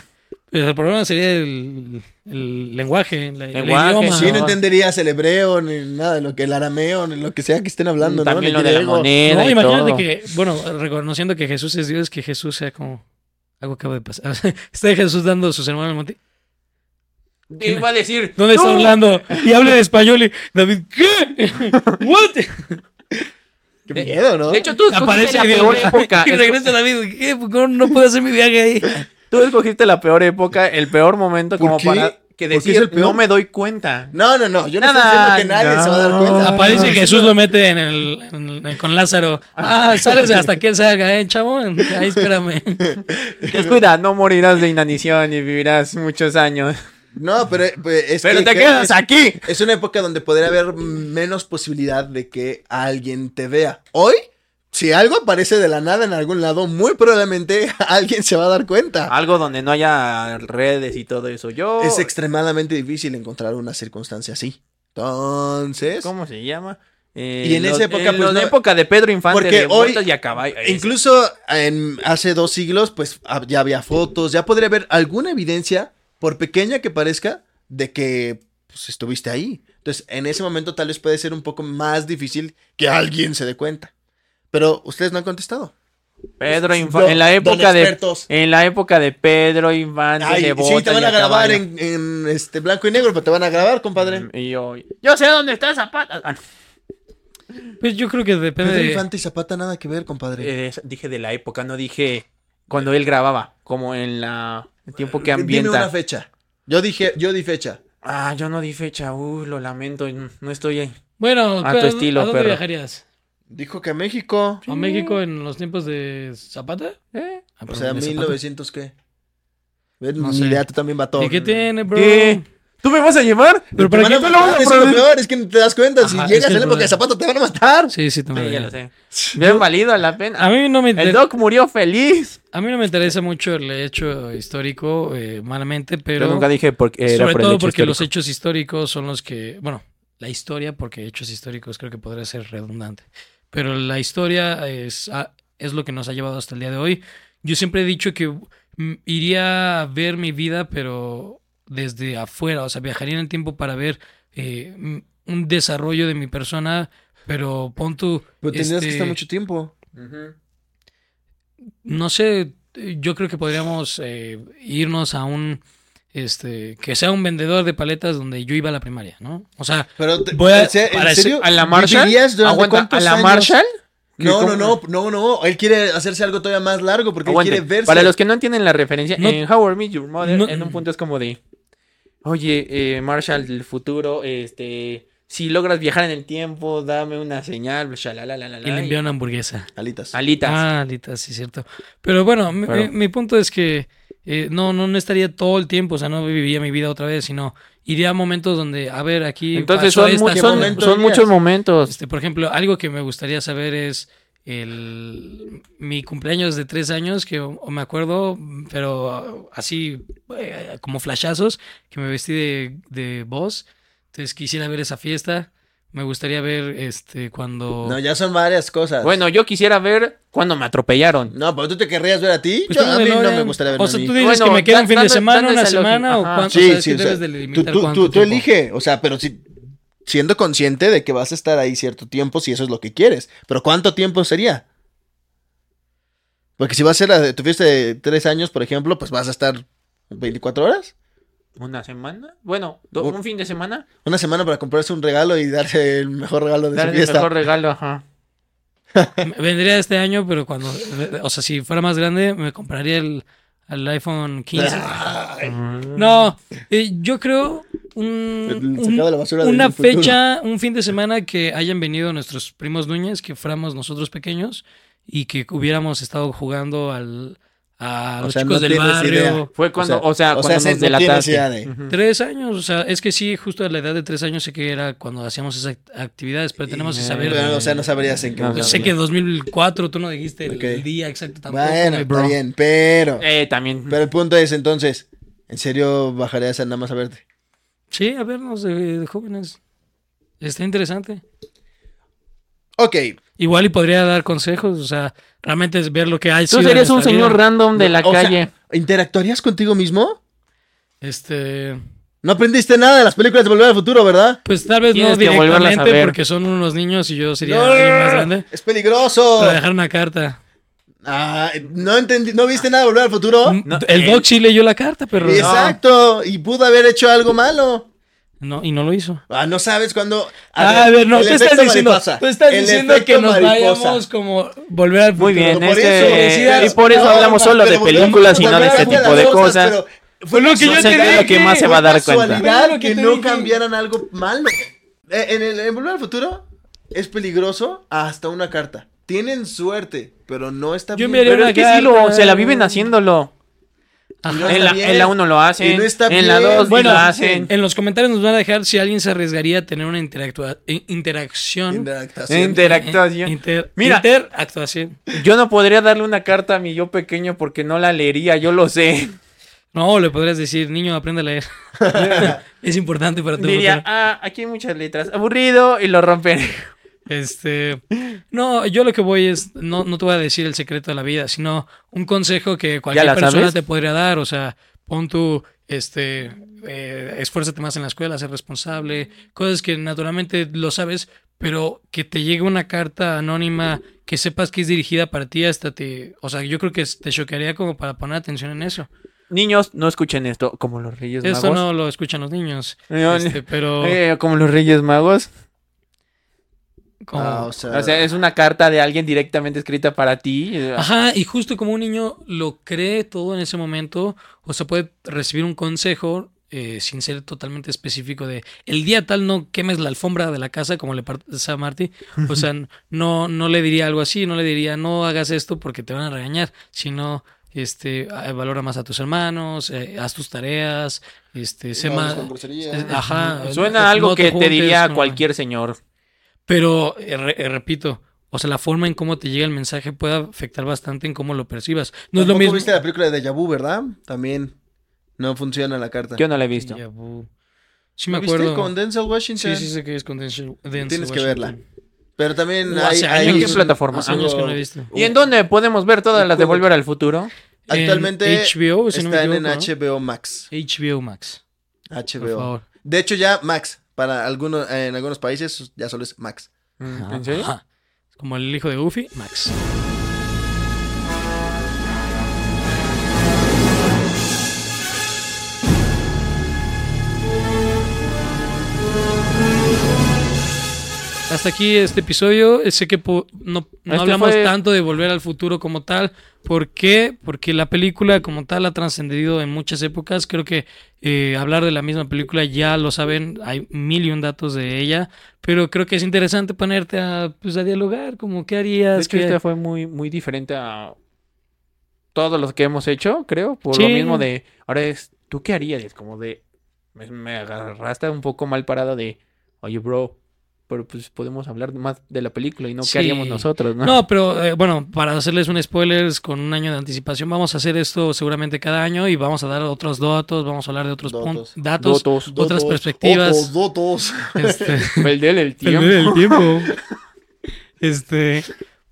Pues el problema sería el, el lenguaje, la- el, Lenguaje, idioma. Sí, no no. entenderías el hebreo, ni nada de lo que el arameo, ni lo que sea que estén hablando, ¿no? También Ni lo de la moneda. No, y imagínate todo. que, bueno, reconociendo que Jesús es Dios, que Jesús sea como... Algo acaba de pasar. Está Jesús dando su sermón al monte. Iba a decir. ¿Dónde está "No". hablando? Y habla en español y David, ¿qué? ¿What? Qué miedo, ¿no? De hecho, tú Aparece la y peor época. Y regresa David, ¿qué? ¿Cómo no puedo hacer mi viaje ahí? Tú escogiste la peor época, el peor momento ¿Por como qué? para que ¿Por qué es decir el peor? no me doy cuenta. No, no, no. Yo no Nada, estoy diciendo que nadie se va a dar cuenta. Aparece No, Jesús lo mete en el, en el- con Lázaro. Ah, sales hasta que él salga, eh, chavo. Ahí espérame. Descuida, no morirás de inanición y vivirás muchos años. No, pero, pues, es Pero que- te que quedas es- aquí. Es una época donde podría haber menos posibilidad de que alguien te vea. Hoy, si algo aparece de la nada en algún lado, muy probablemente alguien se va a dar cuenta. Algo donde no haya redes y todo eso. Yo. Es extremadamente difícil encontrar una circunstancia así. Entonces, ¿Cómo se llama? Eh, Y en esa época, en pues, la no- época de Pedro Infante Porque de hoy- y a caballo. ese. incluso en, hace dos siglos, pues ya había fotos, ya podría haber alguna evidencia, por pequeña que parezca, de que pues, estuviste ahí. Entonces, en ese momento tal vez puede ser un poco más difícil que alguien se dé cuenta. Pero ustedes no han contestado. Pedro Infante. En la época de. En la época de Pedro Infante Ay, de sí, botas te van a grabar en, en, este blanco y negro, pero te van a grabar, compadre. Y yo, yo sé dónde está Zapata. Ah. Pues yo creo que depende Pedro. Infante y Zapata nada que ver, compadre. Eh, dije de la época, no dije cuando él grababa, como en la el tiempo que Dime una ambienta. fecha. Yo dije, yo di fecha. Ah, yo no di fecha, uy, lo lamento, no estoy ahí. Bueno, A tu ¿a- estilo, ¿a dónde perro. viajarías? Dijo que a México. ¿A México en los tiempos de Zapata? ¿Eh? Ah, O sea, de Zapata. 1900 qué. Ven, No sé. idea, tú también va todo. ¿Y qué tiene, bro? ¿Qué? ¿Tú me vas a llevar? Pero para qué te van a matar, es lo peor, es que no te das cuenta. Si Ajá, llegas en la el época de Zapata te van a matar. Sí, sí, te Sí, ya lo sé. Bien valido la pena. A mí no me El interesa. Doc murió feliz. A mí no me interesa mucho el hecho histórico, eh, malamente, pero Yo nunca dije porque era sobre por el todo hecho porque los hechos históricos son los que, bueno, la historia, porque hechos históricos creo que podría ser redundante, pero la historia es, ah, es lo que nos ha llevado hasta el día de hoy. Yo siempre he dicho que mm, iría a ver mi vida, pero desde afuera, o sea, viajaría en el tiempo para ver eh, mm, un desarrollo de mi persona, pero pon tú... Pero tendrías que este, estar mucho tiempo. No sé, yo creo que podríamos eh, irnos a un, este, que sea un vendedor de paletas donde yo iba a la primaria, ¿no? O sea, Pero te- Voy a- ¿en para serio? ¿A la Marshall? ¿Vivirías durante Aguanta, ¿A la años? Marshall? No, no, no, no, no. Él quiere hacerse algo todavía más largo porque Aguante. él quiere verse. Para los que no entienden la referencia, No- en How I Met Your Mother, No- en un punto es como de, oye, eh, Marshall del futuro, este, si logras viajar en el tiempo, dame una señal, y le envió una hamburguesa. Alitas. alitas. Ah, alitas, sí, cierto. Pero bueno, mi, Pero- mi- mi punto es que eh, no, no, no estaría todo el tiempo, o sea, no viviría mi vida otra vez, sino iría a momentos donde, a ver, aquí Entonces son, mu- son- muchos momentos. Este, por ejemplo, algo que me gustaría saber es el mi cumpleaños de tres años, que o- me acuerdo, pero así eh, como flashazos, que me vestí de, de voz. Entonces quisiera ver esa fiesta. Me gustaría ver este cuando. No, ya son varias cosas. Bueno, yo quisiera ver cuando me atropellaron. No, pero tú te querrías ver a ti. Pues Yo, a mí no me gustaría ver O a sea, mí. tú dices Bueno, que me queda un fin de semana, una semana, o cuánto. Sí, o sea, es sí, que o sea, debes tú, tú, cuánto tú, tú elige, o sea, pero si siendo consciente de que vas a estar ahí cierto tiempo si eso es lo que quieres. Pero ¿cuánto tiempo sería? Porque si va a ser tu fiesta de tres años, por ejemplo, pues vas a estar 24 horas. ¿Una semana? Bueno, do- Un- un fin de semana. Una semana para comprarse un regalo y darse el mejor regalo de Darle su el fiesta. mejor regalo, ajá. Vendría este año, pero cuando. O sea, si fuera más grande, me compraría el, el iPhone 15. Ay, No, eh, yo creo un, El un- sacado de la basura del una futuro. fecha, un fin de semana que hayan venido nuestros primos Núñez, que fuéramos nosotros pequeños y que hubiéramos estado jugando al, a O los sea, chicos no del barrio. idea. Fue cuando, o sea, o cuando sea, nos delataste. de- Ujú. Tres años, o sea, es que sí, justo a la edad de tres años sé que era cuando hacíamos esas act- actividades, pero tenemos que Eh, saber. Pero, o sea, no sabrías en qué No, sé que 2004, tú no dijiste el, día exacto tampoco. Bueno, mi bro. está bien, pero... Eh, también. Pero el punto es, entonces, ¿en serio bajarías a nada más a verte? Sí, a vernos de, de jóvenes. Está interesante. Ok, Igual y podría dar consejos, o sea, realmente es ver lo que hay. Tú serías un señor random de la O sea, calle. ¿interactuarías contigo mismo? Este, No aprendiste nada de las películas de Volver al Futuro, ¿verdad? pues tal vez no Tienes que volverlas a directamente ver. porque son unos niños y yo sería No, alguien más grande. es peligroso. Para dejar una carta. Ah, no entendí, ¿no viste nada de Volver al Futuro? No, el eh, Doc sí leyó la carta, pero Exacto, y pudo haber hecho algo malo. No, y no lo hizo. Ah, no sabes cuándo. Ah, a ver, no, tú estás diciendo, tú estás diciendo que nos mariposa. vayamos como volver al futuro. Muy bien, por este, eso, y por eso no, hablamos no, solo de películas y no de este a tipo de cosas. pero Fue lo que No yo sé lo que más se va a dar cuenta. que no dije. cambiaran algo malo. Eh, En, el, en Volver al Futuro es peligroso hasta una carta. Tienen suerte, pero no está Yo bien. enviaría Pero es que sí lo, se la viven haciéndolo. Ajá. No En la, en la 1 lo hacen, Y no está en la bien. 2 Bueno, lo hacen. En los comentarios nos van a dejar si alguien se arriesgaría a tener una interactua- in- interacción. Interactuación. Interactuación. Inter- Mira. interactuación. Yo no podría darle una carta a mi yo pequeño porque no la leería, yo lo sé. No, le podrías decir, niño, aprende a leer. es importante para tu Diría, futuro. ah, aquí hay muchas letras, aburrido, y lo rompen. Este, no, yo lo que voy es, no, no te voy a decir el secreto de la vida, sino un consejo que cualquier persona sabes? te podría dar, o sea, pon tu, este, eh, esfuérzate más en la escuela, ser responsable, cosas que naturalmente lo sabes, pero que te llegue una carta anónima que sepas que es dirigida para ti, hasta te, o sea, yo creo que te choquearía como para poner atención en eso. Niños, no escuchen esto, como los Reyes Esto Magos. no lo escuchan los niños, No, este, pero Eh, como los Reyes Magos. Como- Ah, o sea, O sea, es una carta de alguien directamente escrita para ti. Ajá, y justo como un niño lo cree todo en ese momento, o sea, puede recibir un consejo eh, sin ser totalmente específico de el día tal no quemes la alfombra de la casa como le pasa a Marty. O sea, no, no le diría algo así, no le diría no hagas esto porque te van a regañar, sino este ah, valora más a tus hermanos, eh, haz tus tareas, este, sé No más. eh, Ajá. Suena no algo que te juntes, diría cualquier señor. Pero, eh, re- eh, repito, o sea, la forma en cómo te llega el mensaje puede afectar bastante en cómo lo percibas. No es lo mismo. viste la película de Deja Vu, ¿verdad? También no funciona la carta. Yo no la he visto. Vu. Sí me ¿La viste acuerdo. con Denzel Washington? Sí, sí sé que es con Denzel, Denzel Tienes que verla. Pero también hay, hay. ¿En qué plataforma? Hace años que no he visto. ¿Y en dónde podemos ver todas las de Volver al Futuro? Actualmente En HBO, si no me están equivoco, en HBO Max. HBO Max, por HBO. favor. De hecho ya Max. Para algunos, en algunos países ya solo es Max. ¿En serio? Ajá. Como el hijo de Goofy, Max. Hasta aquí este episodio. Sé que no, no Este hablamos fue- tanto de volver al futuro como tal. ¿Por qué? Porque la película como tal ha trascendido en muchas épocas. Creo que eh, hablar de la misma película ya lo saben. Hay mil y un datos de ella. Pero creo que es interesante ponerte a, pues, a dialogar. Como, ¿qué De harías? hecho, ¿Qué- esta fue muy, muy diferente a todos los que hemos hecho, creo. Por Sí. lo mismo de, ahora es, ¿tú qué harías? Como de, me, me agarraste un poco mal parado de, oye, bro, pero pues podemos hablar más de la película y no Sí. qué haríamos nosotros, ¿no? No, pero eh, bueno, para hacerles un spoilers con un año de anticipación, vamos a hacer esto seguramente cada año y vamos a dar otros datos, vamos a hablar de otros Datos. datos, Dotos. otras perspectivas. Dotos, dotos. Este, El del el tiempo. el tiempo. Este,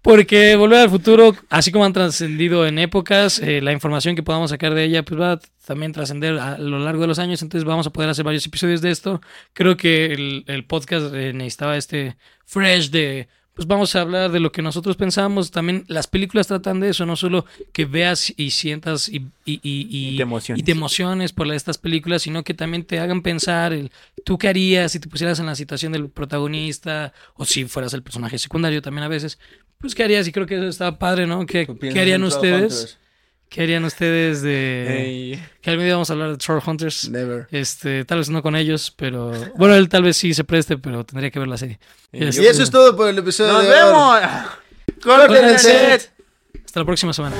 porque volver al futuro, así como han trascendido en épocas, eh, la información que podamos sacar de ella, pues va a también trascender a lo largo de los años. Entonces vamos a poder hacer varios episodios de esto. Creo que el, el podcast eh, necesitaba este fresh de. Pues vamos a hablar de lo que nosotros pensamos. También las películas tratan de eso, no solo que veas y sientas y, y, y- y- Y te emociones. y te emociones por estas películas, sino que también te hagan pensar el, tú qué harías si te pusieras en la situación del protagonista o si fueras el personaje secundario también a veces. Pues qué harías y creo que eso está padre, ¿no? ¿Qué, qué harían ustedes? ¿Qué harían ustedes de que algún día vamos a hablar de Troll Hunters? Never. Este, tal vez no con ellos, pero bueno, él tal vez sí se preste, pero tendría que ver la serie. Y Este, Y eso es todo por el episodio ¡Nos de vemos! ¡Corten el set! Hasta la próxima semana.